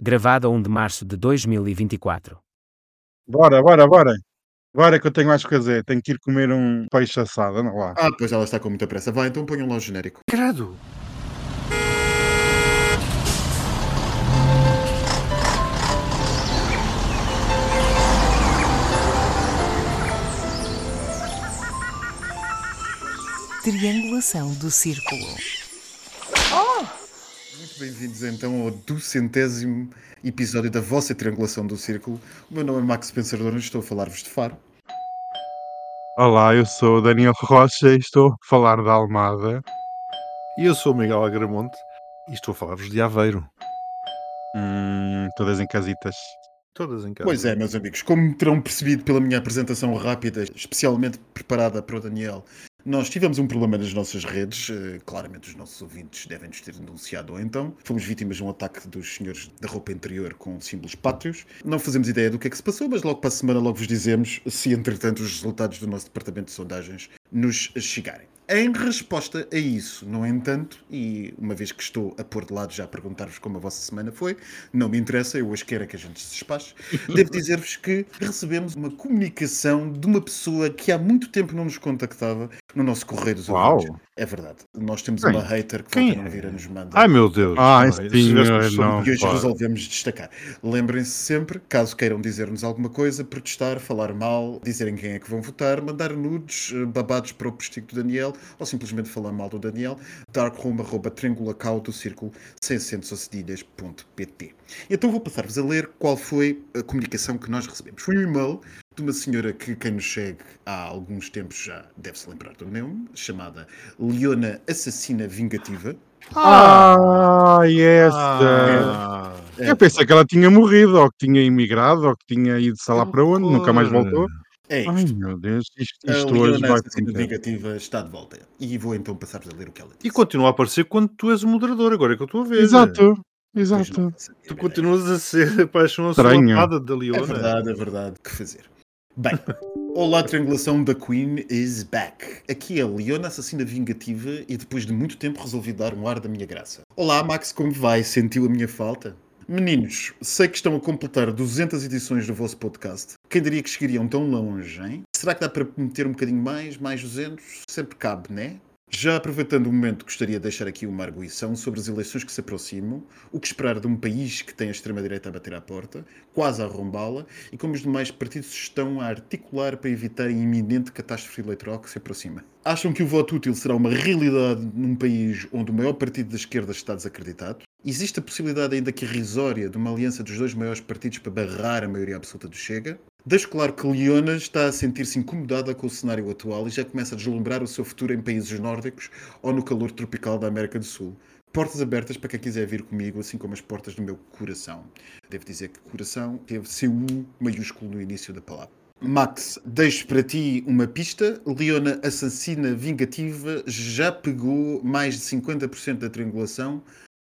Gravado a 1 de março de 2024. Bora, bora, bora. Bora que eu tenho mais que fazer. Tenho que ir comer um peixe assado. Anda lá. Ah, pois ela está com muita pressa. Vai, então ponham lá o genérico. Credo! Triangulação do círculo. Muito bem-vindos então ao duzentésimo episódio da vossa triangulação do círculo. O meu nome é Max Pensador e estou a falar-vos de Faro. Olá, eu sou o Daniel Rocha e estou a falar da Almada. E eu sou o Miguel Agramonte e estou a falar-vos de Aveiro. Hum, todas em casitas. Todas em casa. Pois é, meus amigos, como terão percebido pela minha apresentação rápida, especialmente preparada para o Daniel, nós tivemos um problema nas nossas redes. eh, Claramente os nossos ouvintes devem nos ter denunciado ou então. Fomos vítimas de um ataque dos senhores da roupa interior com símbolos pátrios. Não fazemos ideia do que é que se passou, mas logo para a semana logo vos dizemos se entretanto os resultados do nosso departamento de sondagens nos chegarem. Em resposta a isso, no entanto, e uma vez que estou a pôr de lado já a perguntar-vos como a vossa semana foi, não me interessa, eu hoje quero é que a gente se despache, devo dizer-vos que recebemos uma comunicação de uma pessoa que há muito tempo não nos contactava no nosso correio dos Uau. ouvintes. É verdade. Nós temos Quem? uma hater que Quem volta a é? vir a nos mandar. Ai meu Deus! Ai, sim, não. E hoje pá. resolvemos destacar. Lembrem-se sempre, caso queiram dizer-nos alguma coisa, protestar, falar mal, dizerem quem é que vão votar, mandar nudes, eh, babados para o postigo do Daniel, ou simplesmente falar mal do Daniel, darkroom.triangulacau do círculo sem acentos ou cedilhas.pt. Então vou passar-vos a ler qual foi a comunicação que nós recebemos. Foi um e-mail de uma senhora que quem nos segue há alguns tempos já deve-se lembrar do nome, chamada Leona Assassina Vingativa. Ah, esta. Ah, É, Eu pensei que ela tinha morrido, ou que tinha imigrado, ou que tinha ido sei lá para onde, nunca mais voltou. é Ai isto. meu Deus, isto, A isto hoje Leona vai. Vingativa está de volta. E vou então passar-vos a ler o que ela disse. E continua a aparecer quando tu és o moderador, agora é que eu estou a ver. Exato, exato. Tu bem, continuas a ser pela fada da É Leona. verdade, é verdade. O que fazer? Bem, olá, triangulação da Queen is back. Aqui é a Leona Assassina Vingativa e depois de muito tempo resolvi dar um ar da minha graça. Olá, Max, como vai? Sentiu a minha falta? Meninos, sei que estão a completar 200 edições do vosso podcast. Quem diria que chegariam tão longe, hein? Será que dá para meter um bocadinho mais? Mais 200? Sempre cabe, né? Já aproveitando o momento, gostaria de deixar aqui uma arguição sobre as eleições que se aproximam, o que esperar de um país que tem a extrema-direita a bater à porta, quase a arrombá-la, e como os demais partidos estão a articular para evitar a iminente catástrofe eleitoral que se aproxima. Acham que o voto útil será uma realidade num país onde o maior partido da esquerda está desacreditado? Existe a possibilidade ainda que irrisória de uma aliança dos dois maiores partidos para barrar a maioria absoluta do Chega? Deixo claro que Leona está a sentir-se incomodada com o cenário atual e já começa a deslumbrar o seu futuro em países nórdicos ou no calor tropical da América do Sul. Portas abertas para quem quiser vir comigo, assim como as portas do meu coração. Devo dizer que coração teve CU maiúsculo no início da palavra. Max, deixo para ti uma pista. Leona Assassina Vingativa já pegou mais de 50% da triangulação.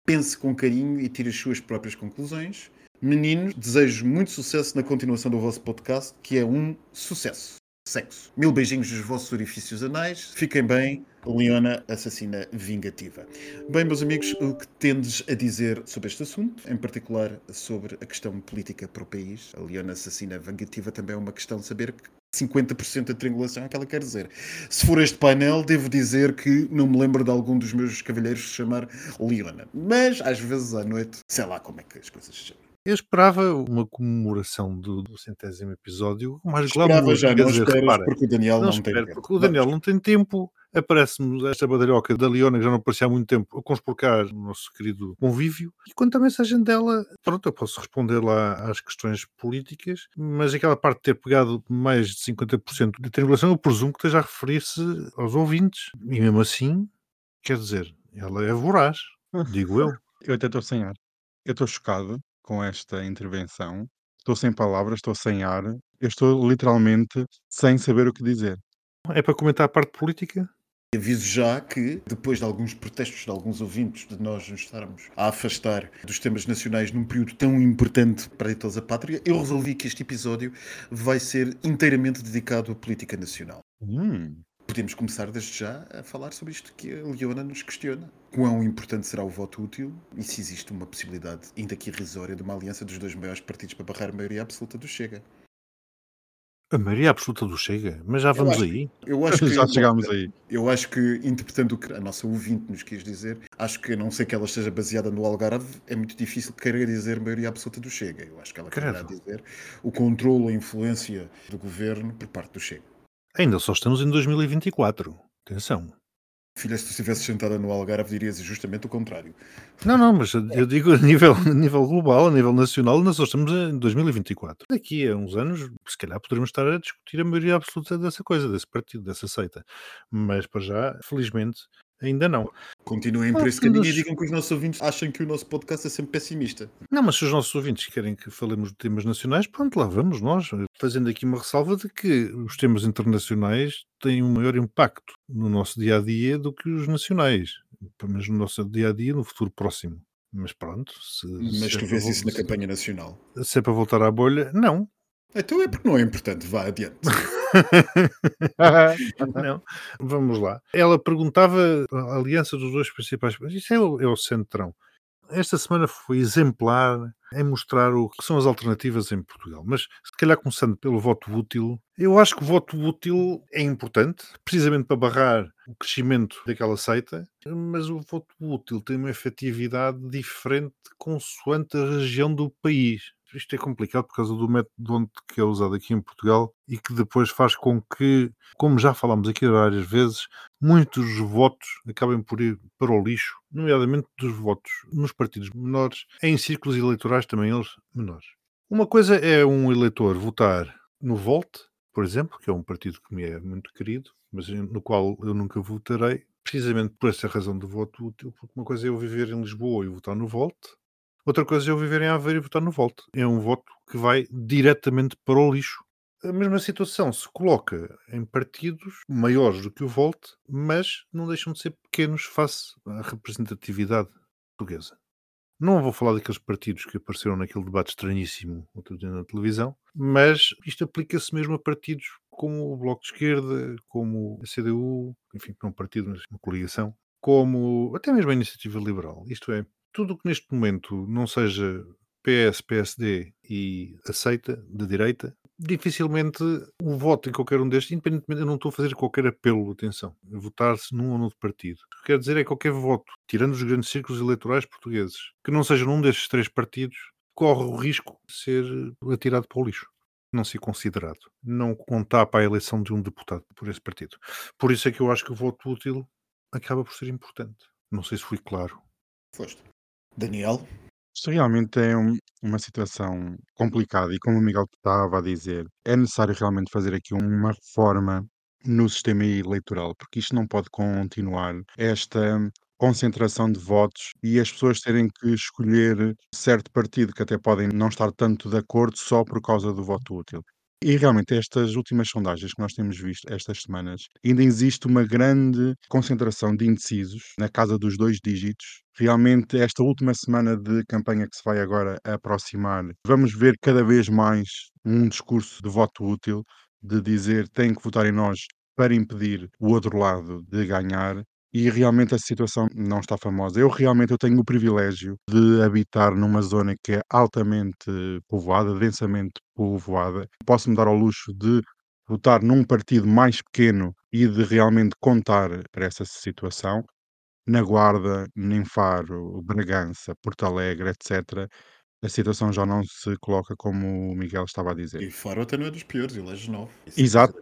Pense com carinho e tire as suas próprias conclusões. Meninos, desejo muito sucesso na continuação do vosso podcast, que é um sucesso. Sexo. Mil beijinhos dos vossos orifícios anais. Fiquem bem. Leona Assassina Vingativa. Bem, meus amigos, o que tendes a dizer sobre este assunto, em particular sobre a questão política para o país? A Leona Assassina Vingativa também é uma questão de saber que 50% da triangulação é o que ela quer dizer. Se for este painel, devo dizer que não me lembro de algum dos meus cavalheiros se chamar Leona. Mas, às vezes, à noite, sei lá como é que as coisas se chamam. Eu esperava uma comemoração do, do centésimo episódio mais Esperava glamour. já, não dizer, esperas, repara, porque o Daniel não não, tem espero, tempo. porque o Daniel não tem tempo. Aparece-me esta badalhoca da Leona, que já não aparecia há muito tempo, a conspurcar o nosso querido convívio. E quanto à mensagem dela, pronto, eu posso responder lá às questões políticas, mas aquela parte de ter pegado mais de 50% da triangulação, eu presumo que esteja a referir-se aos ouvintes. E mesmo assim, quer dizer, ela é voraz, digo eu. Eu até estou sem ar. Eu estou chocado com esta intervenção. Estou sem palavras, estou sem ar. Eu estou literalmente sem saber o que dizer. É para comentar a parte política? Aviso já que, depois de alguns protestos de alguns ouvintes, de nós nos estarmos a afastar dos temas nacionais num período tão importante para todos a pátria, eu resolvi que este episódio vai ser inteiramente dedicado à política nacional. Hum, podemos começar desde já a falar sobre isto que a Leona nos questiona. Quão importante será o voto útil e se existe uma possibilidade, ainda que irrisória, de uma aliança dos dois maiores partidos para barrar a maioria absoluta do Chega. A maioria absoluta do Chega, mas já vamos acho- aí. Eu acho que Já chegámos aí. Eu acho que, interpretando o que a nossa ouvinte nos quis dizer, acho que, a não ser que ela esteja baseada no Algarve, é muito difícil querer dizer maioria absoluta do Chega. Eu acho que ela quererá Credo. dizer o controle, a influência do governo por parte do Chega. Ainda só estamos em 2024. Atenção. Filha, se tu estivesse sentada no Algarve, dirias justamente o contrário. Não, não, mas eu digo a nível, a nível global, a nível nacional, ainda só estamos em 2024. Daqui a uns anos, se calhar poderemos estar a discutir a maioria absoluta dessa coisa, desse partido, dessa seita. Mas para já, felizmente, ainda não. Continuem Ah, por esse caminho e mas- digam que os nossos ouvintes acham que o nosso podcast é sempre pessimista. Não, mas se os nossos ouvintes querem que falemos de temas nacionais, pronto, lá vamos nós, fazendo aqui uma ressalva de que os temas internacionais têm um maior impacto no nosso dia a dia do que os nacionais, pelo menos no nosso dia a dia, no futuro próximo. Mas pronto, se, Mas é tu vês isso na campanha nacional. se é para voltar à bolha, não. Então é porque não é importante. Vá adiante. não. Vamos lá. Ela perguntava a aliança dos dois principais. Isso é o, é o centrão. Esta semana foi exemplar em mostrar o que são as alternativas em Portugal. Mas se calhar começando pelo voto útil, eu acho que o voto útil é importante, precisamente para barrar o crescimento daquela seita, mas o voto útil tem uma efetividade diferente consoante a região do país. Isto é complicado por causa do método que é usado aqui em Portugal e que depois faz com que, como já falámos aqui várias vezes, muitos votos acabem por ir para o lixo, nomeadamente dos votos nos partidos menores, em círculos eleitorais também eles menores. Uma coisa é um eleitor votar no Volte, por exemplo, que é um partido que me é muito querido, mas no qual eu nunca votarei, precisamente por essa razão do voto útil, porque uma coisa é eu viver em Lisboa e votar no Volte, outra coisa é eu viver em Aveiro e votar no Volte. É um voto que vai diretamente para o lixo. A mesma situação se coloca em partidos maiores do que o Volte, mas não deixam de ser pequenos face à representatividade portuguesa. Não vou falar daqueles partidos que apareceram naquele debate estranhíssimo outro dia na televisão, mas isto aplica-se mesmo a partidos como o Bloco de Esquerda, como a CDU, enfim, não um partido, mas uma coligação, como até mesmo a Iniciativa Liberal. Isto é, tudo o que neste momento não seja PS, PSD e aceita da direita, dificilmente o voto em qualquer um destes, independentemente, eu não estou a fazer qualquer apelo, atenção, votar-se num ou noutro partido. O que quer dizer é que qualquer voto, tirando os grandes círculos eleitorais portugueses, que não seja num destes três partidos, corre o risco de ser atirado para o lixo. Não ser considerado. Não contar para a eleição de um deputado por esse partido. Por isso é que eu acho que o voto útil acaba por ser importante. Não sei se fui claro. Foste. Daniel? Isto realmente é um- uma situação complicada e como o Miguel estava a dizer, é necessário realmente fazer aqui uma reforma no sistema eleitoral, porque isto não pode continuar esta concentração de votos e as pessoas terem que escolher certo partido que até podem não estar tanto de acordo só por causa do voto útil. E realmente estas últimas sondagens que nós temos visto estas semanas, ainda existe uma grande concentração de indecisos na casa dos dois dígitos. Realmente, esta última semana de campanha que se vai agora aproximar, vamos ver cada vez mais um discurso de voto útil, de dizer tem que votar em nós para impedir o outro lado de ganhar. E realmente a situação não está famosa. Eu realmente eu tenho o privilégio de habitar numa zona que é altamente povoada, densamente povoada. Posso-me dar ao luxo de votar num partido mais pequeno e de realmente contar para essa situação. Na Guarda, em Faro, Bragança, Porto Alegre, etc., a situação já não se coloca como o Miguel estava a dizer. E Faro até não é dos piores, elege 9. Exato.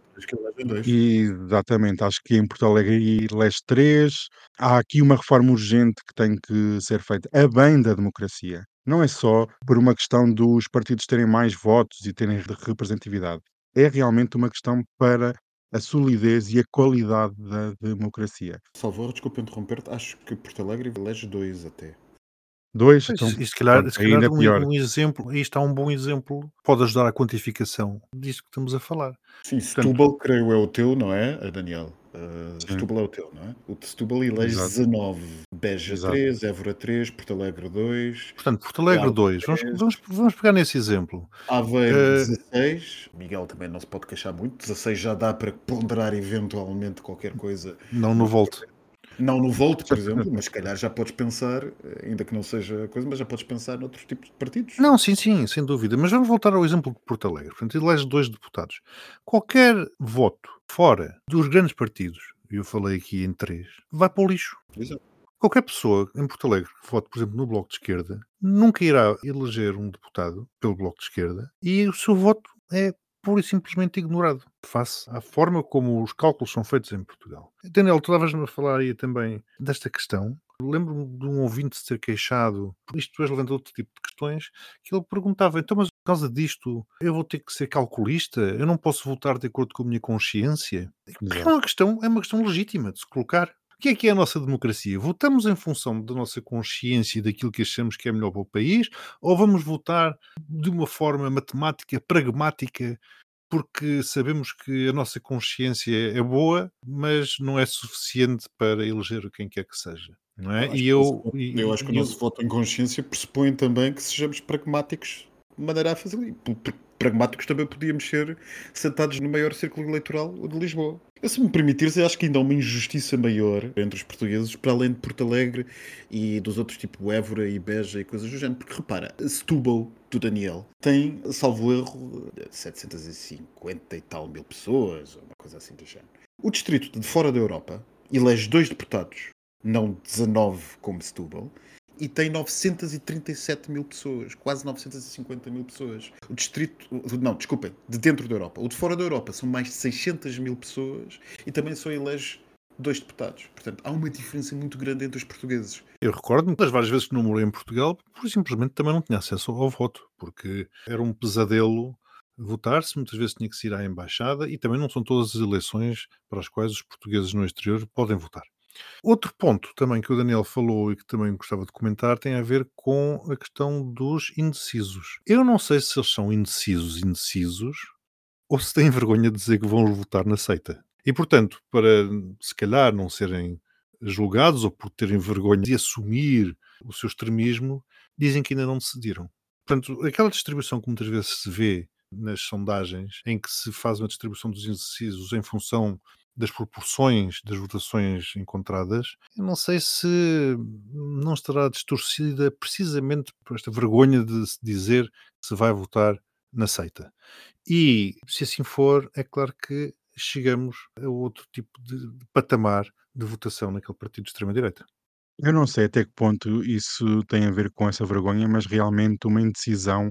Dois. Exatamente, acho que em Porto Alegre elege três. Há aqui uma reforma urgente que tem que ser feita a bem da democracia. Não é só por uma questão dos partidos terem mais votos e terem re- representatividade. É realmente uma questão para a solidez e a qualidade da democracia. Salvador, desculpa interromper-te, acho que Porto Alegre elege dois até. 2, Pois, então e se calhar, pronto, se calhar ainda um, pior. um exemplo, aí está um bom exemplo, pode ajudar à quantificação disto que estamos a falar. Sim, Setúbal, creio é o teu, não é, eh, Daniel? Uh. Setúbal é o teu, não é? O de Setúbal elege Exato. 19, Beja Exato. 3, Évora 3, Porto Alegre 2, Portanto, Porto Alegre Claro, 2, vamos, vamos, vamos pegar nesse exemplo. Aveiro Eh, 16, Miguel também não se pode queixar muito, 16 já dá para ponderar eventualmente qualquer coisa, Não no Volt. Não no Volt, por exemplo, mas se calhar já podes pensar, ainda que não seja coisa, mas já podes pensar noutros tipos de partidos. Não, sim, sim, sem dúvida. Mas vamos voltar ao exemplo de Porto Alegre. Portanto, elege dois deputados. Qualquer voto fora dos grandes partidos, e eu falei aqui em três, vai para o lixo. Exato. Qualquer pessoa em Porto Alegre que vote, por exemplo, no Bloco de Esquerda, nunca irá eleger um deputado pelo Bloco de Esquerda e o seu voto é pura e simplesmente ignorado, face à forma como os cálculos são feitos em Portugal. Daniel, tu estavas-me a falar aí também desta questão. Lembro-me de um ouvinte se ter queixado, isto depois levantou outro tipo de questões, que ele perguntava, então, mas por causa disto, eu vou ter que ser calculista? Eu não posso votar de acordo com a minha consciência? É uma questão, é uma questão legítima de se colocar. O que é que é a nossa democracia? Votamos em função da nossa consciência e daquilo que achamos que é melhor para o país, ou vamos votar de uma forma matemática, pragmática, porque sabemos que a nossa consciência é boa, mas não é suficiente para eleger quem quer que seja, não é? Eu acho E que eu, eu acho que o nosso voto em consciência pressupõe também que sejamos pragmáticos maneira a fazer. e Pragmáticos também podíamos ser sentados no maior círculo eleitoral, de Lisboa. Eu, se me permitires, eu acho que ainda há uma injustiça maior entre os portugueses, para além de Porto Alegre e dos outros tipo Évora e Beja e coisas do género. Porque repara, Setúbal, do Daniel, tem, salvo erro, 750 e tal mil pessoas, ou uma coisa assim do género. O distrito de fora da Europa elege dois deputados não 19 como Setúbal, e tem 937 mil pessoas, quase 950 mil pessoas. O distrito, não, desculpem, de dentro da Europa. O de fora da Europa são mais de 600 mil pessoas e também só elege dois deputados. Portanto, há uma diferença muito grande entre os portugueses. Eu recordo-me das várias vezes que não morei em Portugal, por simplesmente também não tinha acesso ao voto, porque era um pesadelo votar-se, muitas vezes tinha que se ir à embaixada e também não são todas as eleições para as quais os portugueses no exterior podem votar. Outro ponto também que o Daniel falou e que também gostava de comentar tem a ver com a questão dos indecisos. Eu não sei se eles são indecisos, indecisos, ou se têm vergonha de dizer que vão votar na seita. E, portanto, para se calhar não serem julgados ou por terem vergonha de assumir o seu extremismo, dizem que ainda não decidiram. Portanto, aquela distribuição que muitas vezes se vê nas sondagens, em que se faz uma distribuição dos indecisos em função das proporções das votações encontradas, eu não sei se não estará distorcida precisamente por esta vergonha de se dizer que se vai votar na seita. E se assim for, é claro que chegamos a outro tipo de patamar de votação naquele partido de extrema-direita. Eu não sei até que ponto isso tem a ver com essa vergonha, mas realmente uma indecisão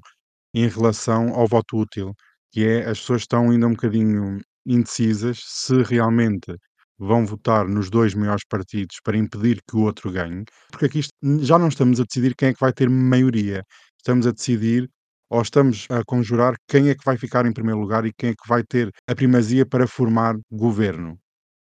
em relação ao voto útil, que é as pessoas estão ainda um bocadinho indecisas se realmente vão votar nos dois maiores partidos para impedir que o outro ganhe, porque aqui já não estamos a decidir quem é que vai ter maioria, estamos a decidir ou estamos a conjurar quem é que vai ficar em primeiro lugar e quem é que vai ter a primazia para formar governo.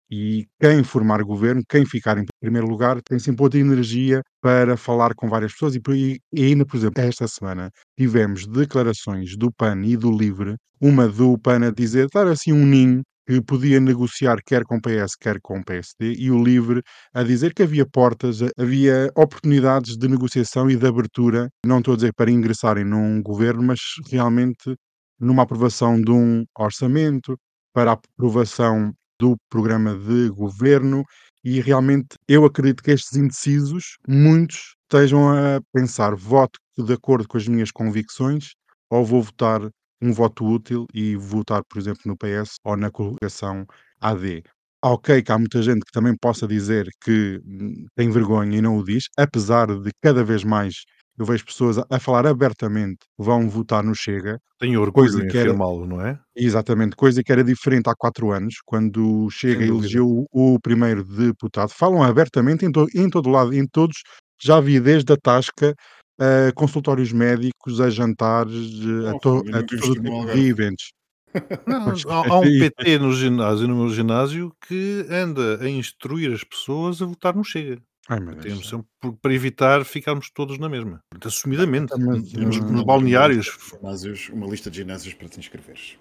E quem formar governo, quem ficar em primeiro lugar, tem sempre outra energia para falar com várias pessoas. E, e ainda, por exemplo, esta semana tivemos declarações do PAN e do LIVRE, uma do PAN a dizer, dar assim um ninho que podia negociar quer com PS, quer com PSD, e o LIVRE a dizer que havia portas, havia oportunidades de negociação e de abertura, não estou a dizer para ingressarem num governo, mas realmente numa aprovação de um orçamento, para a aprovação do programa de governo e realmente eu acredito que estes indecisos, muitos estejam a pensar voto de acordo com as minhas convicções ou vou votar um voto útil e votar, por exemplo, no PS ou na coligação AD. Ok, que há muita gente que também possa dizer que hum, tem vergonha e não o diz, apesar de cada vez mais eu vejo pessoas a, a falar abertamente vão votar no Chega, Tenho orgulho Coisa que era- afirmá-lo, não é? Exatamente, coisa que era diferente há quatro anos, quando Chega elegeu o, o primeiro deputado. Falam abertamente em, to- em todo lado, em todos. Já vi desde a Tasca a consultórios médicos, a jantares, eh, a, Oh, to- a nunca todo estive no tipo eventos. Não, há, há um PT no ginásio, no meu ginásio, que anda a instruir as pessoas a votar no Chega. Ai, meu Deus. por- para evitar ficarmos todos na mesma. Portanto, Assumidamente. Ah, mas, nos, hum, nos não, balneários. Ginásios, uma lista de ginásios para te inscreveres.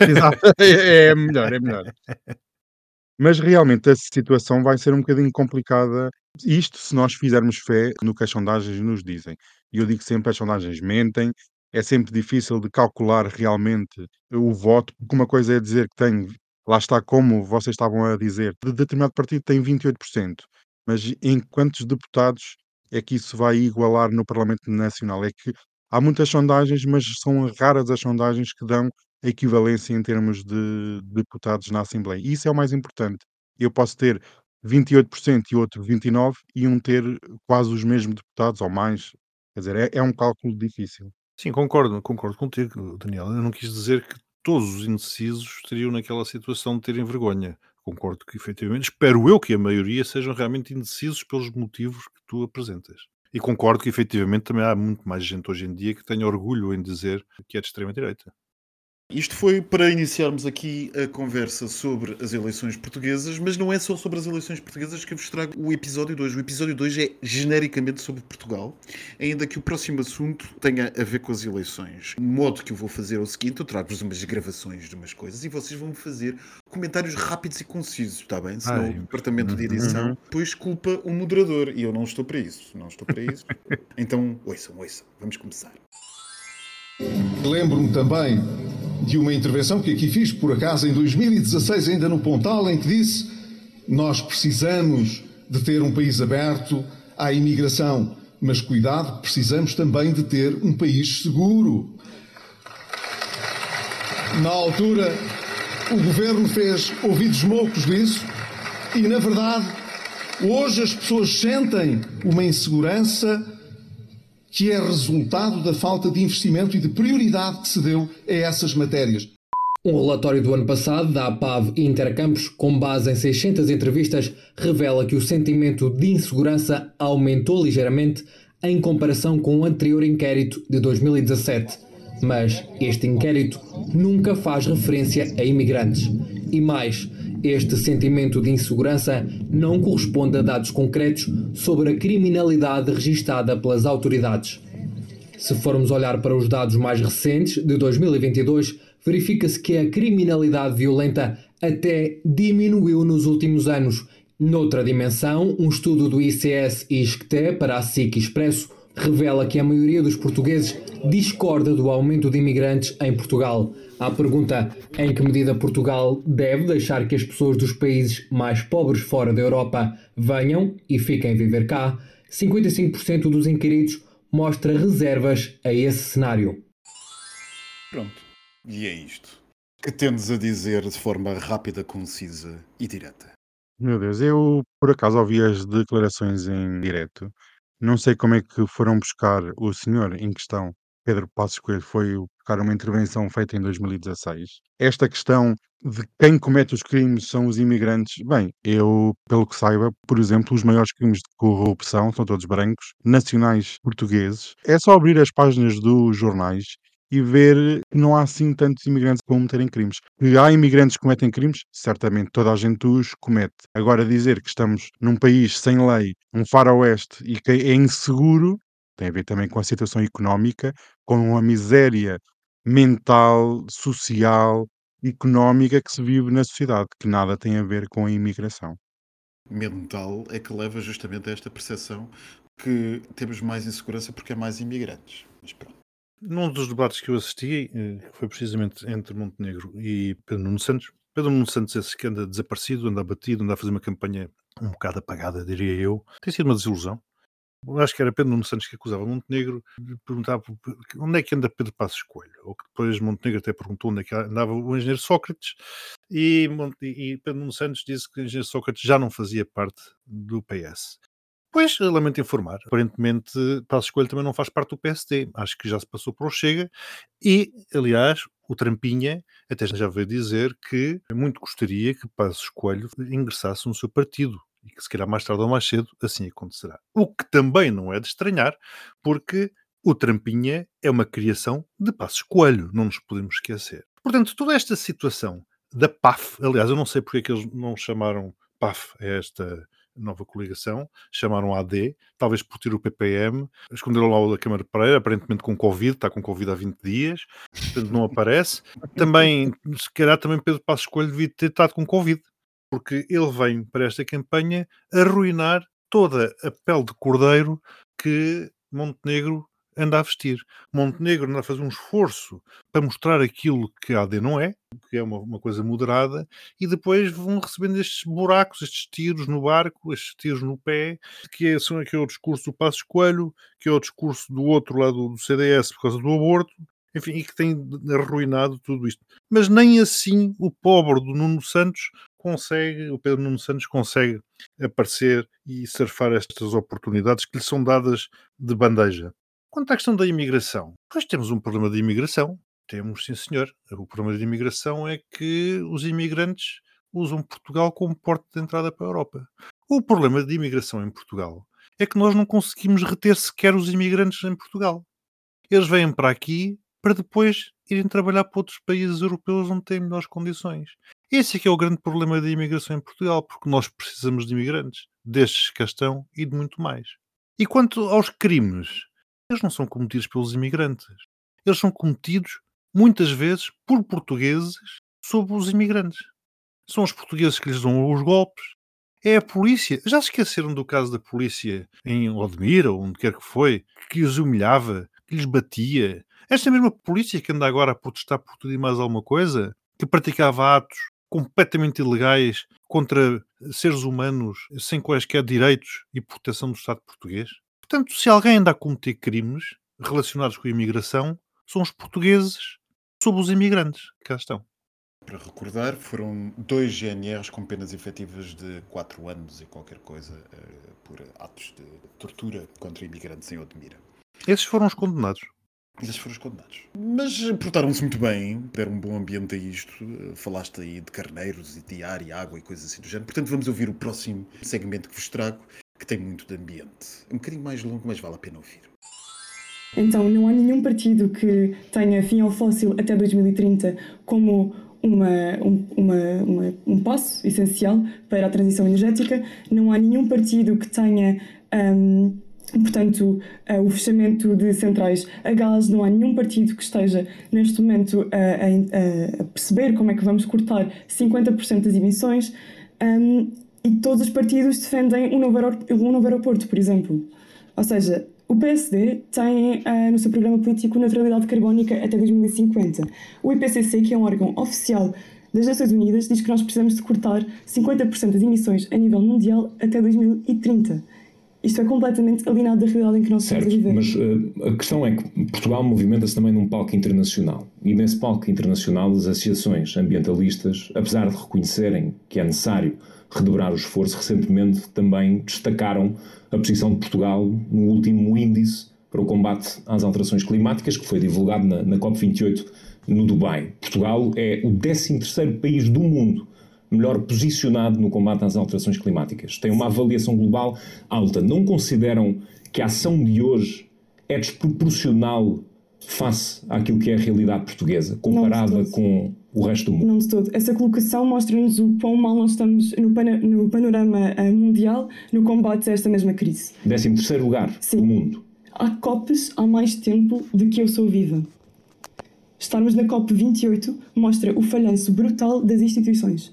Exato. É, é melhor, é melhor. Mas realmente a situação vai ser um bocadinho complicada. Isto se nós fizermos fé no que as sondagens nos dizem. E eu digo sempre: as sondagens mentem. É sempre difícil de calcular realmente o voto, porque uma coisa é dizer que tem, lá está, como vocês estavam a dizer, de determinado partido tem 28%, mas em quantos deputados é que isso vai igualar no Parlamento Nacional? É que há muitas sondagens, mas são raras as sondagens que dão a equivalência em termos de deputados na Assembleia. E isso é o mais importante. Eu posso ter 28% e outro 29% e um ter quase os mesmos deputados ou mais. Quer dizer, é, é um cálculo difícil. Sim, concordo, concordo contigo, Daniel. Eu não quis dizer que todos os indecisos estariam naquela situação de terem vergonha. Concordo que, efetivamente, espero eu que a maioria sejam realmente indecisos pelos motivos que tu apresentas. E concordo que, efetivamente, também há muito mais gente hoje em dia que tenha orgulho em dizer que é de extrema-direita. Isto foi para iniciarmos aqui a conversa sobre as eleições portuguesas, mas não é só sobre as eleições portuguesas que eu vos trago o episódio 2. O episódio 2 é genericamente sobre Portugal, ainda que o próximo assunto tenha a ver com as eleições. O modo que eu vou fazer é o seguinte: eu trago-vos umas gravações de umas coisas e vocês vão fazer comentários rápidos e concisos, está bem? Senão Ai, o departamento de edição uhum. depois culpa o moderador e eu não estou para isso. Não estou para isso. então, ouçam, ouçam. Vamos começar. Lembro-me também de uma intervenção que aqui fiz, por acaso, em 2016, ainda no Pontal, em que disse: Nós precisamos de ter um país aberto à imigração, mas cuidado, precisamos também de ter um país seguro. Na altura, o governo fez ouvidos moucos disso e, na verdade, hoje as pessoas sentem uma insegurança que é resultado da falta de investimento e de prioridade que se deu a essas matérias. Um relatório do ano passado da APAV Intercampos, com base em 600 entrevistas, revela que o sentimento de insegurança aumentou ligeiramente em comparação com o anterior inquérito de 2017. Mas este inquérito nunca faz referência a imigrantes. E mais, este sentimento de insegurança não corresponde a dados concretos sobre a criminalidade registada pelas autoridades. Se formos olhar para os dados mais recentes, de 2022, verifica-se que a criminalidade violenta até diminuiu nos últimos anos. Noutra dimensão, um estudo do ICS e ISCTE para a SIC Expresso revela que a maioria dos portugueses discorda do aumento de imigrantes em Portugal. À pergunta em que medida Portugal deve deixar que as pessoas dos países mais pobres fora da Europa venham e fiquem viver cá, 55% dos inquiridos mostra reservas a esse cenário. Pronto. E é isto. Que tendes a dizer de forma rápida, concisa e direta? Meu Deus, eu por acaso ouvi as declarações em direto. Não sei como é que foram buscar o senhor em questão, Pedro Passos Coelho, foi uma intervenção feita em 2016. Esta questão de quem comete os crimes são os imigrantes. Bem, eu, pelo que saiba, por exemplo, os maiores crimes de corrupção são todos brancos, nacionais portugueses. É só abrir as páginas dos jornais e ver que não há assim tantos imigrantes a cometerem crimes. Que há imigrantes que cometem crimes, certamente toda a gente os comete. Agora dizer que estamos num país sem lei, um faroeste e que é inseguro, tem a ver também com a situação económica, com a miséria mental, social, económica que se vive na sociedade, que nada tem a ver com a imigração. Mental é que leva justamente a esta percepção que temos mais insegurança porque há mais imigrantes. Mas pronto. Num dos debates que eu assisti, eh, que foi precisamente entre Montenegro e Pedro Nuno Santos, Pedro Nuno Santos, esse que anda desaparecido, anda abatido, anda a fazer uma campanha um bocado apagada, diria eu, tem sido uma desilusão. Acho que era Pedro Nuno Santos que acusava Montenegro de perguntar onde é que anda Pedro Passos Coelho, ou que depois Montenegro até perguntou onde é que andava o engenheiro Sócrates, e, e Pedro Nuno Santos disse que o engenheiro Sócrates já não fazia parte do PS. Pois, lamento informar. Aparentemente, Passos Coelho também não faz parte do PSD. Acho que já se passou para o Chega. E, aliás, o Trampinha até já veio dizer que muito gostaria que Passos Coelho ingressasse no seu partido. E que, se calhar, mais tarde ou mais cedo, assim acontecerá. O que também não é de estranhar, porque o Trampinha é uma criação de Passos Coelho. Não nos podemos esquecer. Portanto, toda esta situação da PAF, aliás, eu não sei porque é que eles não chamaram PAF a esta nova coligação, chamaram AD, talvez por ter o PPM, esconderam lá o da Câmara Pereira, aparentemente com Covid, está com Covid há 20 dias, portanto não aparece. Também, se calhar também Pedro Passos Coelho devia ter estado com Covid, porque ele vem para esta campanha arruinar toda a pele de cordeiro que Montenegro anda a vestir. Montenegro anda a fazer um esforço para mostrar aquilo que a AD não é, que é uma, uma coisa moderada, e depois vão recebendo estes buracos, estes tiros no barco, estes tiros no pé, que é, são, que é o discurso do Passos Coelho, que é o discurso do outro lado do CDS por causa do aborto, enfim, e que tem arruinado tudo isto. Mas nem assim o pobre do Nuno Santos consegue, o Pedro Nuno Santos consegue aparecer e surfar estas oportunidades que lhe são dadas de bandeja. Quanto à questão da imigração, pois temos um problema de imigração. Temos, sim senhor. O problema de imigração é que os imigrantes usam Portugal como porta de entrada para a Europa. O problema de imigração em Portugal é que nós não conseguimos reter sequer os imigrantes em Portugal. Eles vêm para aqui para depois irem trabalhar para outros países europeus onde têm melhores condições. Esse é que é o grande problema da imigração em Portugal, porque nós precisamos de imigrantes, destes que estão e de muito mais. E quanto aos crimes, eles não são cometidos pelos imigrantes. Eles são cometidos, muitas vezes, por portugueses sobre os imigrantes. São os portugueses que lhes dão os golpes. É a polícia. Já se esqueceram do caso da polícia em Odmira, ou onde quer que foi, que os humilhava, que lhes batia. Esta mesma polícia que anda agora a protestar por tudo e mais alguma coisa, que praticava atos completamente ilegais contra seres humanos sem quaisquer direitos e proteção do Estado português. Portanto, se alguém anda a cometer crimes relacionados com a imigração, são os portugueses sobre os imigrantes que cá estão. Para recordar, foram dois GNRs com penas efetivas de 4 anos e qualquer coisa uh, por atos de tortura contra imigrantes em Odmira. Esses foram os condenados. Esses foram os condenados. Mas portaram-se muito bem, deram um bom ambiente a isto. Falaste aí de carneiros e de ar e água e coisas assim do género. Portanto, vamos ouvir o próximo segmento que vos trago, que tem muito de ambiente. Um bocadinho mais longo, mas vale a pena ouvir. Então, não há nenhum partido que tenha fim ao fóssil até 2030 como uma, um, uma, uma, um passo essencial para a transição energética. Não há nenhum partido que tenha. Um, Portanto, uh, o fechamento de centrais a gás, não há nenhum partido que esteja neste momento a, a, a perceber como é que vamos cortar 50% das emissões. Um, e todos os partidos defendem um novo, um novo aeroporto, por exemplo. Ou seja, o PSD tem uh, no seu programa político neutralidade carbónica até 2050. O IPCC, que é um órgão oficial das Nações Unidas, diz que nós precisamos de cortar 50% das emissões a nível mundial até 2030. Isto é completamente alinhado da realidade em que nós estamos a viver. Mas uh, a questão é que Portugal movimenta-se também num palco internacional. E nesse palco internacional, as associações ambientalistas, apesar de reconhecerem que é necessário redobrar o esforço, recentemente também destacaram a posição de Portugal no último índice para o combate às alterações climáticas, que foi divulgado na, na COP28 no Dubai. Portugal é o 13º país do mundo melhor posicionado no combate às alterações climáticas. Tem uma avaliação global alta. Não consideram que a ação de hoje é desproporcional face àquilo que é a realidade portuguesa, comparada com o resto do mundo? Não de todo. Essa colocação mostra-nos o quão mal nós estamos no, pan no panorama uh, mundial no combate a esta mesma crise. 13 terceiro lugar Sim. do mundo. Há COPs há mais tempo do que eu sou viva. Estarmos na COP 28 mostra o falhanço brutal das instituições.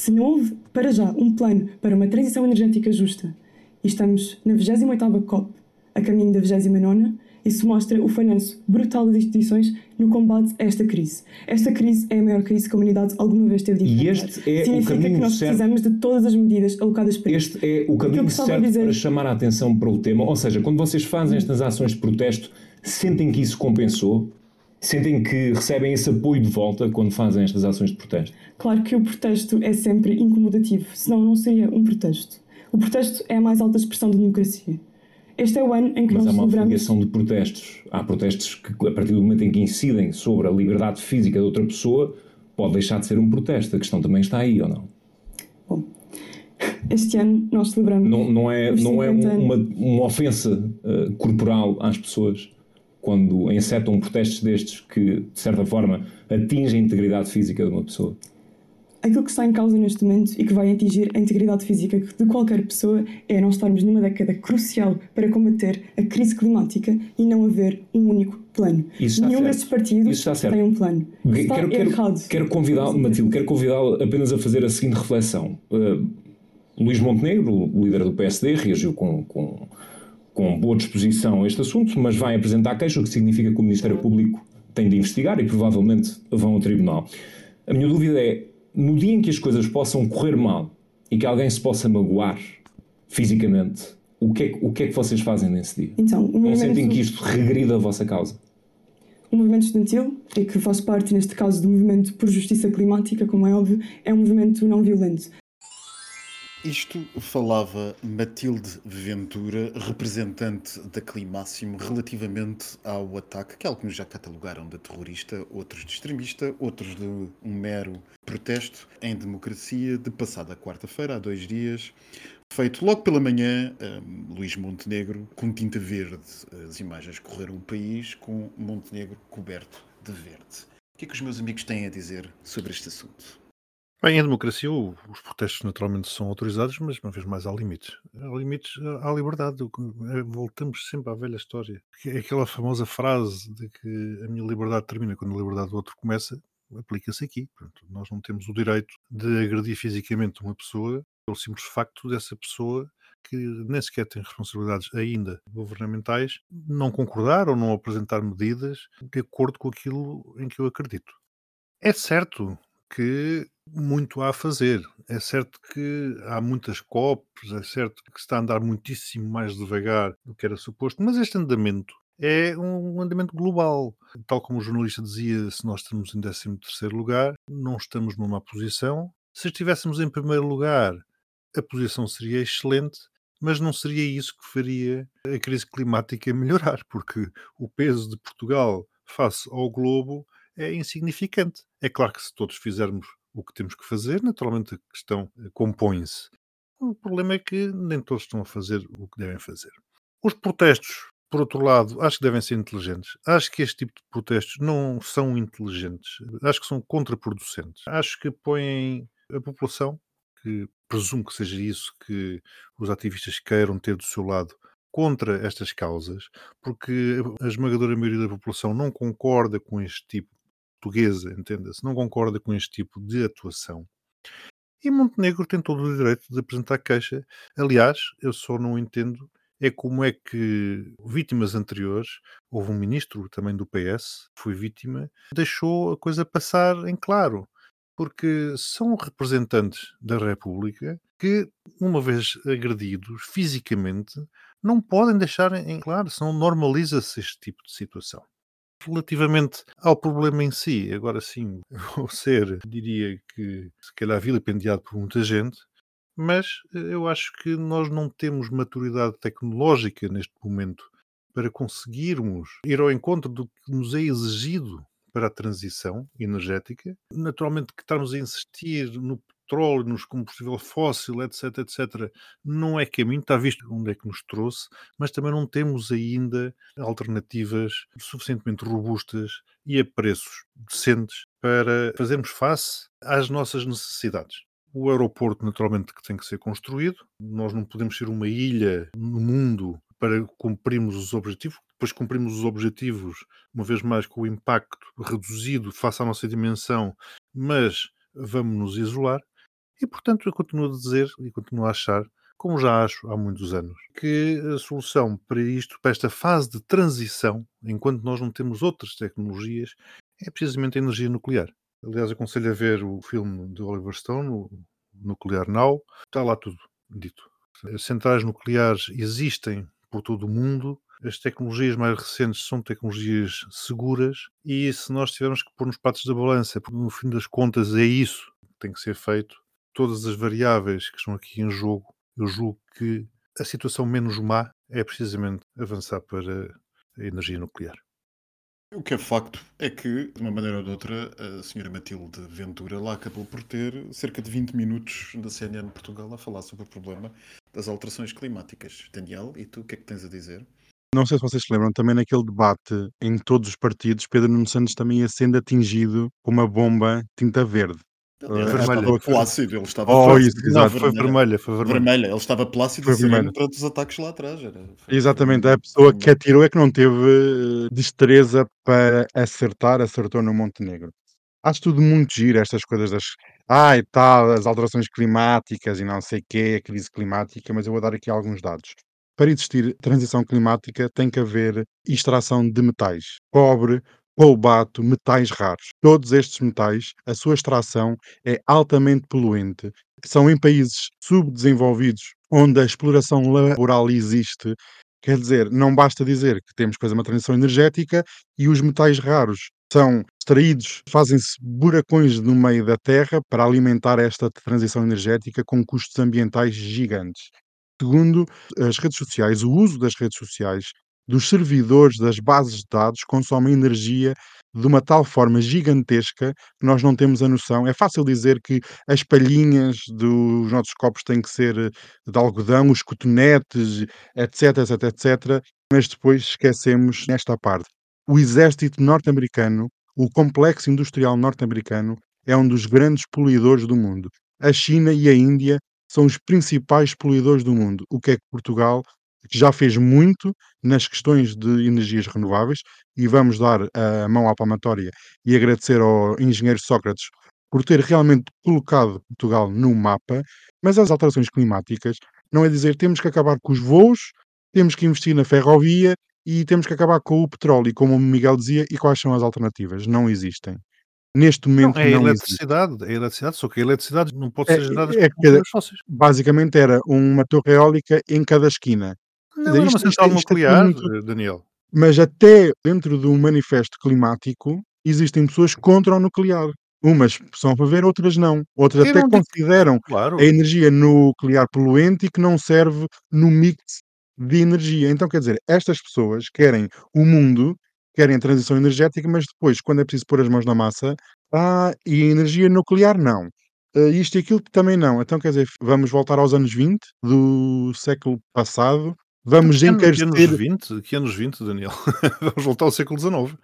Se não houve, para já, um plano para uma transição energética justa, e estamos na 28ª COP, a caminho da 29ª, isso mostra o falhanço brutal das instituições no combate a esta crise. Esta crise é a maior crise que a humanidade alguma vez teve de E enfrentar. este é Significa o caminho que nós certo. precisamos de todas as medidas alocadas para Este é o que caminho gostava certo dizer- para chamar a atenção para o tema. Ou seja, quando vocês fazem estas ações de protesto, sentem que isso compensou? Sentem que recebem esse apoio de volta quando fazem estas ações de protesto? Claro que o protesto é sempre incomodativo, senão não seria um protesto. O protesto é a mais alta expressão da democracia. Este é o ano em que Mas há nós uma celebramos. de protestos. Há protestos que, a partir do momento em que incidem sobre a liberdade física de outra pessoa, pode deixar de ser um protesto. A questão também está aí, ou não? Bom, este ano nós celebramos. Não, não é, não é 50 uma, uma ofensa eh, corporal às pessoas quando encetam protestos destes que, de certa forma, atingem a integridade física de uma pessoa. Aquilo que está em causa neste momento e que vai atingir a integridade física de qualquer pessoa é nós estarmos numa década crucial para combater a crise climática e não haver um único plano. Nenhum desses partidos tem um plano. Está Quero, quero, errado. quero convidá-lo, Matilde, quero convidá-lo apenas a fazer a seguinte reflexão. Uh, Luís Montenegro, o líder do PSD, reagiu com, com, com boa disposição a este assunto, mas vai apresentar queixa, o que significa que o Ministério Público tem de investigar e provavelmente vão ao tribunal. A minha dúvida é, no dia em que as coisas possam correr mal e que alguém se possa magoar fisicamente, o que é, que- o que, é que vocês fazem nesse dia? Então, o Não sentem que isto regrida a vossa causa? O movimento estudantil, e que faz parte, neste caso, do movimento por justiça climática, como é óbvio, é um movimento não violento. Isto falava Matilde Ventura, representante da Climáximo, relativamente ao ataque que alguns já catalogaram de terrorista, outros de extremista, outros de um mero protesto em democracia, de passada quarta-feira, há dois dias, feito logo pela manhã, um, Luís Montenegro, com tinta verde. As imagens correram o país com Montenegro coberto de verde. O que é que os meus amigos têm a dizer sobre este assunto? Bem, em democracia os protestos naturalmente são autorizados, mas uma vez mais há limites. Há limites à liberdade. É, Voltamos sempre à velha história. É aquela famosa frase de que a minha liberdade termina quando a liberdade do outro começa, aplica-se aqui. Portanto, nós não temos o direito de agredir fisicamente uma pessoa pelo simples facto dessa pessoa que nem sequer tem responsabilidades ainda governamentais, não concordar ou não apresentar medidas de acordo com aquilo em que eu acredito. É certo que muito há a fazer. É certo que há muitas COPs, é certo que se está a andar muitíssimo mais devagar do que era suposto, mas este andamento é um andamento global. Tal como o jornalista dizia, se nós estamos em 13º lugar, não estamos numa posição. Se estivéssemos em primeiro lugar, a posição seria excelente, mas não seria isso que faria a crise climática melhorar, porque o peso de Portugal face ao globo é insignificante. É claro que se todos fizermos o que temos que fazer, naturalmente a questão eh, compõe-se. O problema é que nem todos estão a fazer o que devem fazer. Os protestos, por outro lado, acho que devem ser inteligentes. Acho que este tipo de protestos não são inteligentes. Acho que são contraproducentes. Acho que põem a população, que presumo que seja isso que os ativistas queiram ter do seu lado, contra estas causas, porque a esmagadora maioria da população não concorda com este tipo portuguesa, entenda-se, não concorda com este tipo de atuação. E Montenegro tem todo o direito de apresentar queixa. Aliás, eu só não entendo é como é que vítimas anteriores, houve um ministro também do PS, foi vítima, deixou a coisa passar em claro. Porque são representantes da República que, uma vez agredidos fisicamente, não podem deixar em claro, senão normaliza-se este tipo de situação. Relativamente ao problema em si, agora sim, vou ser, diria que se calhar vilipendiado por muita gente, mas eh, eu acho que nós não temos maturidade tecnológica neste momento para conseguirmos ir ao encontro do que nos é exigido para a transição energética. Naturalmente que estarmos a insistir no petróleo, nos combustíveis fóssil, etc, etc, não é caminho, está visto onde é que nos trouxe, mas também não temos ainda alternativas suficientemente robustas e a preços decentes para fazermos face às nossas necessidades. O aeroporto, naturalmente, que tem que ser construído. Nós não podemos ser uma ilha no mundo para cumprirmos os objetivos. Depois cumprimos os objetivos, uma vez mais, com o impacto reduzido face à nossa dimensão, mas vamos nos isolar. E, portanto, eu continuo a dizer e continuo a achar, como já acho há muitos anos, que a solução para isto, para esta fase de transição, enquanto nós não temos outras tecnologias, é precisamente a energia nuclear. Aliás, aconselho a ver o filme de Oliver Stone, o Nuclear Now, está lá tudo dito. As centrais nucleares existem por todo o mundo, as tecnologias mais recentes são tecnologias seguras e se nós tivermos que pôr nos patos da balança, porque no fim das contas é isso que tem que ser feito, todas as variáveis que estão aqui em jogo, eu julgo que a situação menos má é precisamente avançar para a energia nuclear. O que é facto é que, de uma maneira ou de outra, a senhora Matilde Ventura lá acabou por ter cerca de 20 minutos da CNN Portugal a falar sobre o problema das alterações climáticas. Daniel, e tu, o que é que tens a dizer? Não sei se vocês se lembram, também naquele debate em todos os partidos, Pedro Nuno Santos também ia sendo atingido com uma bomba tinta verde. Ele vermelha. estava plácido, ele estava Oh, plácido. isso, exato. Foi vermelha, foi vermelha. vermelha. Ele estava plácido Foi e os ataques lá atrás. Era, foi- Exatamente, a pessoa que atirou é que não teve eh, destreza para acertar, acertou no Montenegro. Acho tudo muito giro, estas coisas das. Ai, tal, as alterações climáticas e não sei o quê, a crise climática, mas eu vou dar aqui alguns dados. Para existir transição climática, tem que haver extração de metais: cobre, cobalto, metais raros. Todos estes metais, a sua extração é altamente poluente. São em países subdesenvolvidos, onde a exploração laboral existe. Quer dizer, não basta dizer que temos que fazer uma transição energética e os metais raros são extraídos, fazem-se buracões no meio da terra para alimentar esta transição energética com custos ambientais gigantes. Segundo as redes sociais, o uso das redes sociais, dos servidores das bases de dados, consome energia de uma tal forma gigantesca que nós não temos a noção. É fácil dizer que as palhinhas dos nossos copos têm que ser eh, de algodão, os cotonetes, etc, etc, etc, mas depois esquecemos nesta parte. O exército norte-americano, o complexo industrial norte-americano, é um dos grandes poluidores do mundo. A China e a Índia são os principais poluidores do mundo. O que é que Portugal, que já fez muito nas questões de energias renováveis, e vamos dar a mão à palmatória e agradecer ao engenheiro Sócrates por ter realmente colocado Portugal no mapa, mas as alterações climáticas não é dizer temos que acabar com os voos, temos que investir na ferrovia e temos que acabar com o petróleo, e como o Miguel dizia, e quais são as alternativas? Não existem. Neste momento Não, é a não existe. eletricidade, é a eletricidade, só que a eletricidade não pode É- ser gerada é por fósseis. Basicamente era uma torre eólica em cada esquina. Não, era isto- uma central é nuclear, muito- Daniel. Mas até dentro do manifesto climático existem pessoas contra o nuclear. Umas são a favor, outras não. Outras Eu até não consideram Claro. a energia nuclear poluente e que não serve no mix de energia. Então, quer dizer, estas pessoas querem o mundo, querem a transição energética, mas depois, quando é preciso pôr as mãos na massa, ah, e a energia nuclear não. Ah, isto e aquilo também não. Então, quer dizer, vamos voltar aos anos 20 do século passado, vamos ano- que anos encarecer 20? Que anos 20, Daniel? Vamos voltar ao século XIX.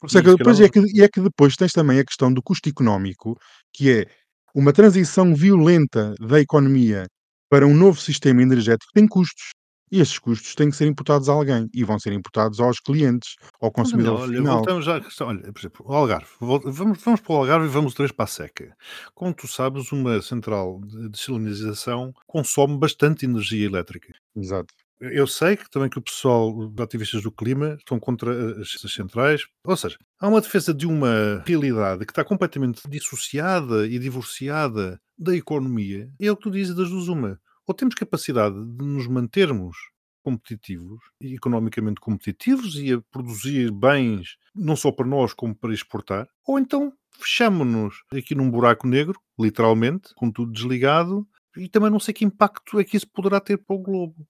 Por isso é E que depois é que, e é que depois tens também a questão do custo económico, que é uma transição violenta da economia para um novo sistema energético tem custos. E esses custos têm que ser imputados a alguém e vão ser imputados aos clientes, ao Então, consumidor Daniel, olha, final. voltamos já à questão. Olha, por exemplo, o Algarve. Vamos, vamos para o Algarve e vamos três para a seca. Como tu sabes, uma central de desalinização consome bastante energia elétrica. Exato. Eu sei que também que o pessoal, os ativistas do clima, estão contra as as centrais. Ou seja, há uma defesa de uma realidade que está completamente dissociada e divorciada da economia. É o que tu dizes das duas uma. Ou temos capacidade de nos mantermos competitivos economicamente competitivos e a produzir bens não só para nós como para exportar, ou então fechamos-nos aqui num buraco negro, literalmente, com tudo desligado, e também não sei que impacto é que isso poderá ter para o globo.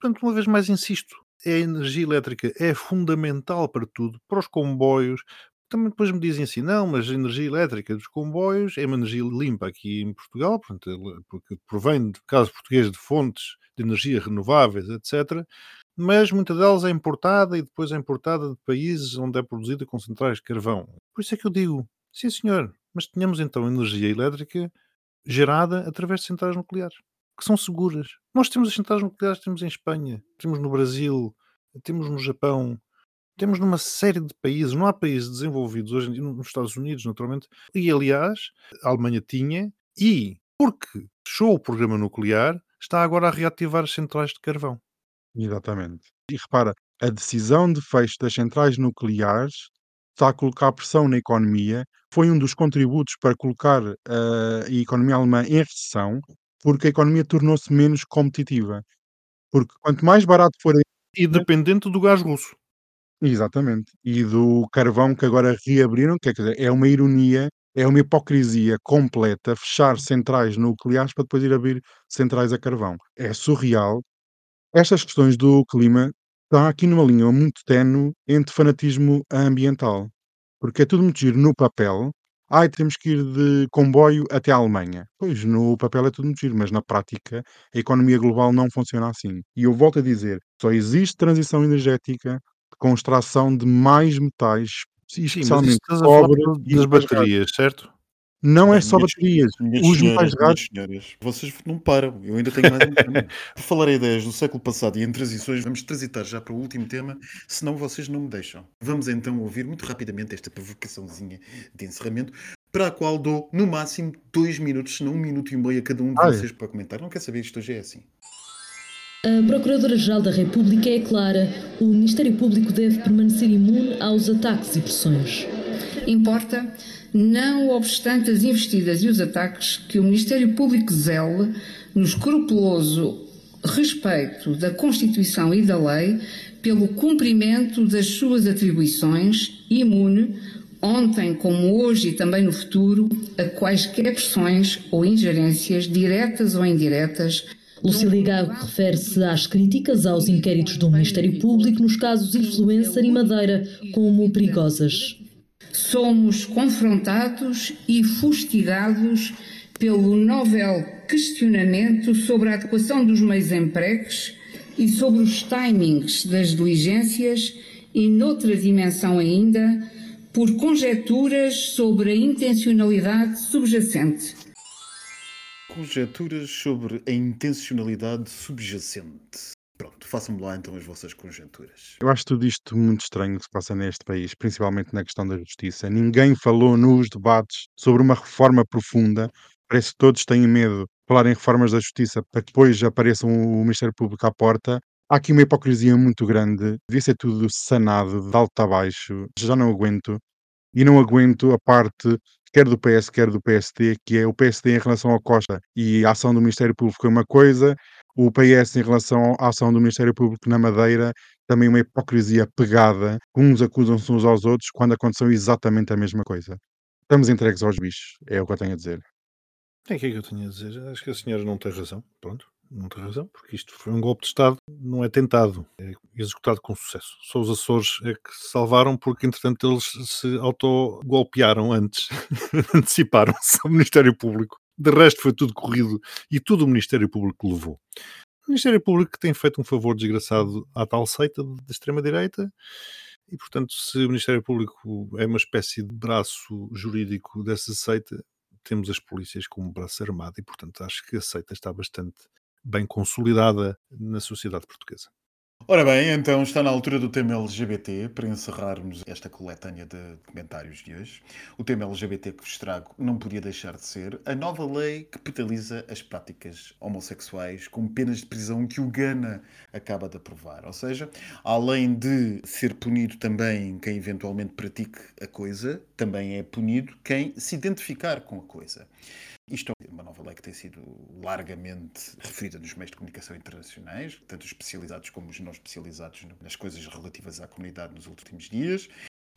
Portanto, uma vez mais insisto, a energia elétrica é fundamental para tudo, para os comboios. Também depois me dizem assim, não, mas a energia elétrica dos comboios é uma energia limpa aqui em Portugal, portanto, porque provém, de caso português, de fontes de energia renováveis, etc. Mas muita delas é importada e depois é importada de países onde é produzida com centrais de carvão. Por isso é que eu digo, sim senhor, mas tenhamos então energia elétrica gerada através de centrais nucleares que são seguras. Nós temos as centrais nucleares, temos em Espanha, temos no Brasil, temos no Japão, temos numa série de países. Não há países desenvolvidos hoje dia, nos Estados Unidos, naturalmente. E, aliás, a Alemanha tinha, e porque fechou o programa nuclear, está agora a reativar as centrais de carvão. Exatamente. E repara, a decisão de fecho das centrais nucleares está a colocar pressão na economia, foi um dos contributos para colocar ah, a economia alemã em recessão, porque a economia tornou-se menos competitiva. Porque quanto mais barato for a E dependente do gás russo. Exatamente. E do carvão que agora reabriram, quer dizer, é uma ironia, é uma hipocrisia completa fechar centrais nucleares para depois ir abrir centrais a carvão. É surreal. Estas questões do clima estão aqui numa linha muito tenue entre fanatismo ambiental. Porque é tudo muito giro no papel. Ai, temos que ir de comboio até a Alemanha. Pois, no papel é tudo muito giro, mas na prática a economia global não funciona assim. E eu volto a dizer, só existe transição energética com extração de mais metais, Sim, mas especialmente estás a falar cobre e das baterias, certo? Não é só minhas, baterias. minhas Os senhoras, metais raros. senhoras, vocês não param. Eu ainda tenho mais um tema. Por falar em ideias do século passado e em transições, vamos transitar já para o último tema, senão vocês não me deixam. Vamos então ouvir muito rapidamente esta provocaçãozinha de encerramento, para a qual dou no máximo dois minutos, se não um minuto e meio a cada um de Olha. vocês para comentar. Não quer saber, isto hoje é assim. A Procuradora-Geral da República é clara: o Ministério Público deve permanecer imune aos ataques e pressões. Importa, não obstante as investidas e os ataques, que o Ministério Público zele no escrupuloso respeito da Constituição e da lei pelo cumprimento das suas atribuições, imune, ontem como hoje e também no futuro, a quaisquer pressões ou ingerências diretas ou indiretas Lucília Gago refere-se às críticas aos inquéritos do Ministério Público nos casos Influencer e Madeira como perigosas. Somos confrontados e fustigados pelo novel questionamento sobre a adequação dos meios empregues e sobre os timings das diligências e, noutra dimensão ainda, por conjecturas sobre a intencionalidade subjacente. Conjecturas sobre a intencionalidade subjacente. Pronto, façam-me lá então as vossas conjecturas. Eu acho tudo isto muito estranho que se passa neste país, principalmente na questão da justiça. Ninguém falou nos debates sobre uma reforma profunda. Parece que todos têm medo de falar em reformas da justiça para que depois apareça o Ministério Público à porta. Há aqui uma hipocrisia muito grande. Devia ser tudo sanado de alto a baixo. Já não aguento. E não aguento a parte quer do PS, quer do PSD, que é o PSD em relação ao Costa e a ação do Ministério Público é uma coisa, o PS em relação à ação do Ministério Público na Madeira, também uma hipocrisia pegada, uns acusam-se uns aos outros quando aconteceu exatamente a mesma coisa. Estamos entregues aos bichos, é o que eu tenho a dizer. É o que é que eu tenho a dizer? Acho que a senhora não tem razão. Pronto, não tem razão, porque isto foi um golpe de Estado, não é tentado, é executado com sucesso. Só os Açores é que se salvaram porque, entretanto, eles se autogolpearam antes, anteciparam-se ao Ministério Público. De resto, foi tudo corrido e tudo o Ministério Público levou. O Ministério Público tem feito um favor desgraçado à tal seita da extrema-direita e, portanto, se o Ministério Público é uma espécie de braço jurídico dessa seita, temos as polícias como braço armado e, portanto, acho que a seita está bastante bem consolidada na sociedade portuguesa. Ora bem, então está na altura do tema LGBT para encerrarmos esta coletânea de comentários de hoje. O tema LGBT que vos trago não podia deixar de ser a nova lei que penaliza as práticas homossexuais com penas de prisão que o Gana acaba de aprovar. Ou seja, além de ser punido também quem eventualmente pratique a coisa, também é punido quem se identificar com a coisa. Isto é uma nova lei que tem sido largamente referida nos meios de comunicação internacionais, tanto os especializados como os não especializados nas coisas relativas à comunidade nos últimos dias.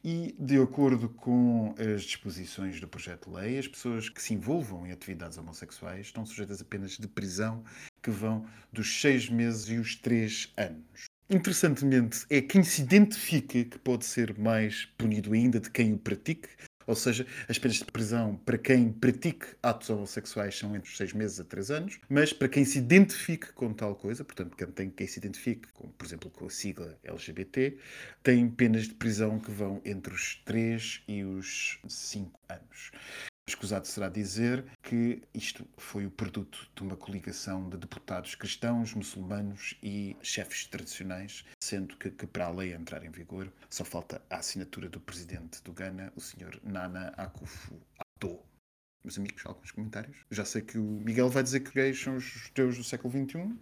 E, de acordo com as disposições do projeto de lei, as pessoas que se envolvam em atividades homossexuais estão sujeitas a penas de prisão que vão dos seis meses e os três anos. Interessantemente, é quem se identifica que pode ser mais punido ainda de quem o pratique, ou seja, as penas de prisão para quem pratique atos homossexuais são entre os seis meses a três anos, mas para quem se identifique com tal coisa, portanto, quem, tem, quem se identifique, com, por exemplo, com a sigla LGBT, tem penas de prisão que vão entre os três e os cinco anos. Escusado será dizer que isto foi o produto de uma coligação de deputados cristãos, muçulmanos e chefes tradicionais, sendo que, que, para a lei entrar em vigor só falta a assinatura do presidente do Ghana, o Sr. Nana Akufo-Addo. Meus amigos, alguns comentários? Já sei que o Miguel vai dizer que gays são os judeus do século XXI.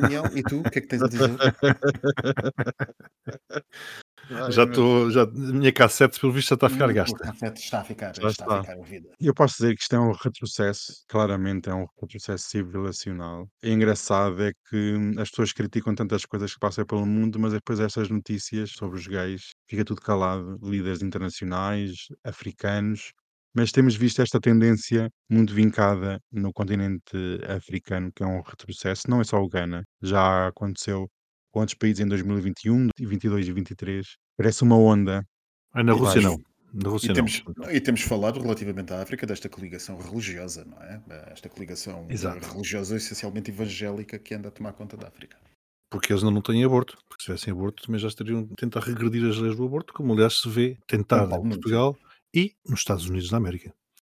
Daniel, e tu, o que é que tens a dizer? já estou, já, a minha cassete, pelo visto, já está a ficar gasta. A cassete está a ficar, Já está, está. a ficar ouvida. Eu posso dizer que isto é um retrocesso, claramente é um retrocesso civilizacional. É engraçado é que hum, as pessoas criticam tantas coisas que passam pelo mundo, mas depois estas notícias sobre os gays, fica tudo calado. Líderes internacionais, africanos, mas temos visto esta tendência muito vincada no continente africano, que é um retrocesso. Não é só o Ghana, já aconteceu outros países em 2021, 22 e 23. Parece uma onda. Ah, na Rússia não. Na Rússia E não. temos, e temos falado relativamente à África desta coligação religiosa, não é? Esta coligação eh, Exato. religiosa essencialmente evangélica que anda a tomar conta da África. Porque eles ainda não têm aborto. Porque se tivessem aborto também já estariam a tentar regredir as leis do aborto, como aliás se vê tentar Paulo em. Portugal e nos Estados Unidos da América.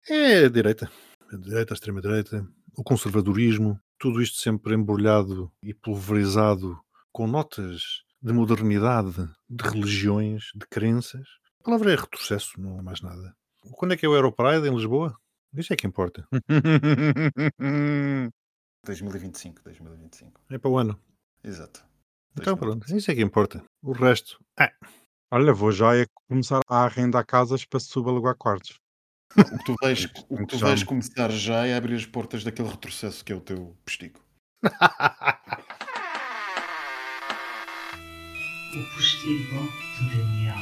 É a direita. A direita, a extrema-direita, o conservadorismo, tudo isto sempre embrulhado e pulverizado com notas de modernidade, de religiões, de crenças. A palavra é retrocesso, não é mais nada. Quando é que é o Europride em Lisboa? Isso é que importa. 2025, 2025. É para o ano. Exato. Então pronto, isso é que importa. O resto, é. Olha, vou já é começar a arrendar casas para subalugar quartos. O que tu vais, o que tu vais me- começar já é abrir as portas daquele retrocesso que é o teu postigo. O postigo de Daniel.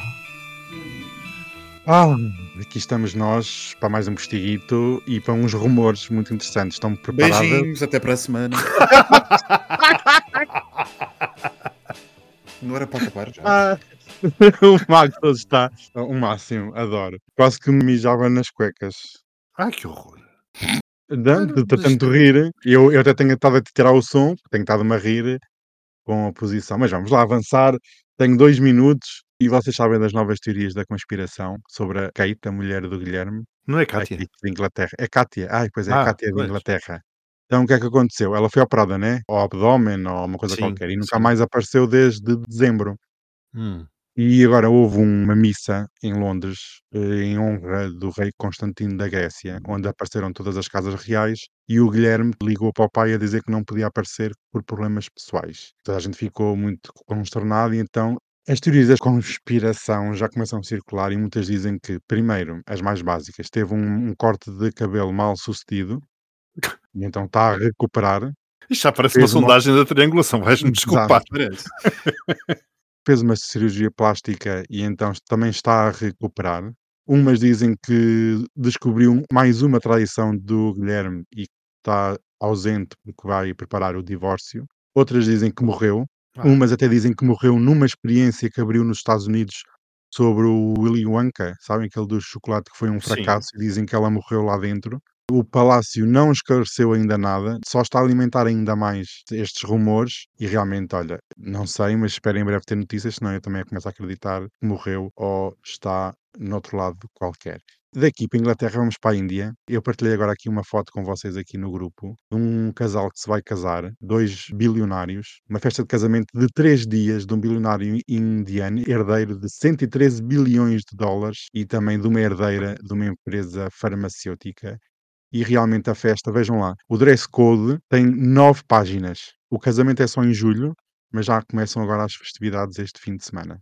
Ah, aqui estamos nós para mais um postiguito e para uns rumores muito interessantes. Estão preparadas? Beijinhos, até para a semana. Não era para acabar já? Ah, o Mago está o máximo, adoro. Quase que me mijava nas cuecas. Ai, que horror. De tanto rir, eu, eu até tenho estado a tirar o som, tenho estado-me a rir com a posição. Mas vamos lá avançar. Tenho dois minutos e vocês sabem das novas teorias da conspiração sobre a Kate, a mulher do Guilherme. Não é A Kátia? Kate de Inglaterra. É Kátia. Ai, pois é, Ah, Kátia de. Inglaterra. Então o que é que aconteceu? Ela foi operada, né? Ao abdômen ou uma coisa Sim, qualquer e nunca sim. mais apareceu desde dezembro. Hum. E agora houve uma missa em Londres eh, em honra do rei Constantino da Grécia, onde apareceram todas as casas reais e o Guilherme ligou para o pai a dizer que não podia aparecer por problemas pessoais. Toda a gente ficou muito consternado e então as teorias da conspiração já começam a circular e muitas dizem que, primeiro, as mais básicas, teve um, um corte de cabelo mal sucedido e então está a recuperar. Isto já parece uma Fez uma- sondagem da triangulação, vais-me desculpar. Fez uma cirurgia plástica e então também está a recuperar. Umas dizem que descobriu mais uma traição do Guilherme e está ausente porque vai preparar o divórcio. Outras dizem que morreu. Ah. Umas até dizem que morreu numa experiência que abriu nos Estados Unidos sobre o Willy Wonka, sabem aquele do chocolate que foi um Sim. fracasso e dizem que ela morreu lá dentro. O Palácio não esclareceu ainda nada, só está a alimentar ainda mais estes rumores e realmente, olha, não sei, mas espero em breve ter notícias, senão eu também começo a acreditar que morreu ou está noutro lado qualquer. Daqui para a Inglaterra vamos para a Índia. Eu partilhei agora aqui uma foto com vocês aqui no grupo de um casal que se vai casar, dois bilionários, uma festa de casamento de três dias de um bilionário indiano, herdeiro de 113 bilhões de dólares e também de uma herdeira de uma empresa farmacêutica e realmente a festa, vejam lá, o dress code tem nove páginas. O casamento é só em julho, mas já começam agora as festividades este fim de semana.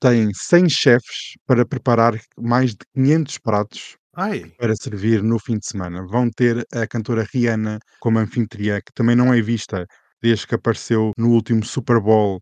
Têm 100 chefes para preparar mais de 500 pratos Ai, para servir no fim de semana. Vão ter a cantora Rihanna como anfitriã, que também não é vista desde que apareceu no último Super Bowl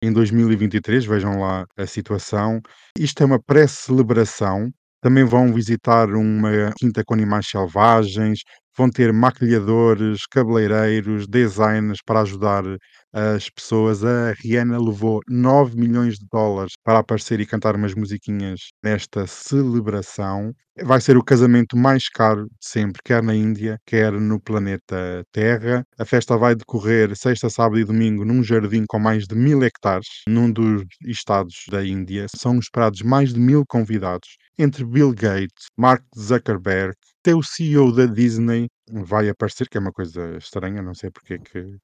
em 2023. Vejam lá a situação. Isto é uma pré-celebração. Também vão visitar uma quinta com animais selvagens, vão ter maquilhadores, cabeleireiros, designers para ajudar as pessoas. A Rihanna levou 9 milhões de dólares para aparecer e cantar umas musiquinhas nesta celebração. Vai ser o casamento mais caro de sempre, quer na Índia, quer no planeta Terra. A festa vai decorrer sexta, sábado e domingo num jardim com mais de mil hectares, num dos estados da Índia. São esperados mais de mil convidados, entre Bill Gates, Mark Zuckerberg, até o CEO da Disney vai aparecer, que é uma coisa estranha, não sei porque é que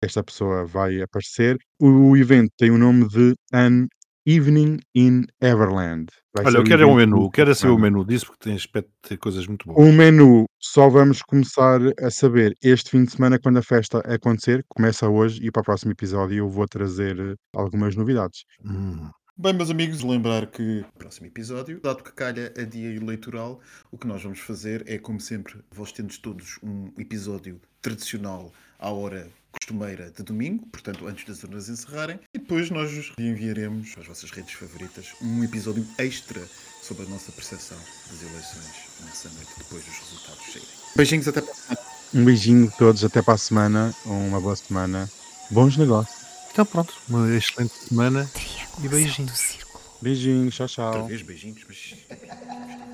esta pessoa vai aparecer. O evento tem o nome de An Evening in Everland. Vai olha, ser eu quero é um do menu, quero é saber o menu disso porque tem aspecto de ter coisas muito boas. O menu só vamos começar a saber este fim de semana quando a festa acontecer. Começa hoje e para o próximo episódio eu vou trazer eh, algumas novidades. Hum. Bem, meus amigos, lembrar que no próximo episódio, dado que calha a dia eleitoral, o que nós vamos fazer é, como sempre, vós tendes todos um episódio tradicional à hora costumeira de domingo, portanto, antes das urnas encerrarem, e depois nós vos enviaremos às vossas redes favoritas um episódio extra sobre a nossa percepção das eleições nessa noite, depois dos resultados saírem. Beijinhos, até para a semana. Um beijinho a todos, até para a semana, uma boa semana, bons negócios. Então pronto, uma excelente semana e beijinhos. Beijinhos, tchau, tchau. Outra vez, beijinhos. beijinhos.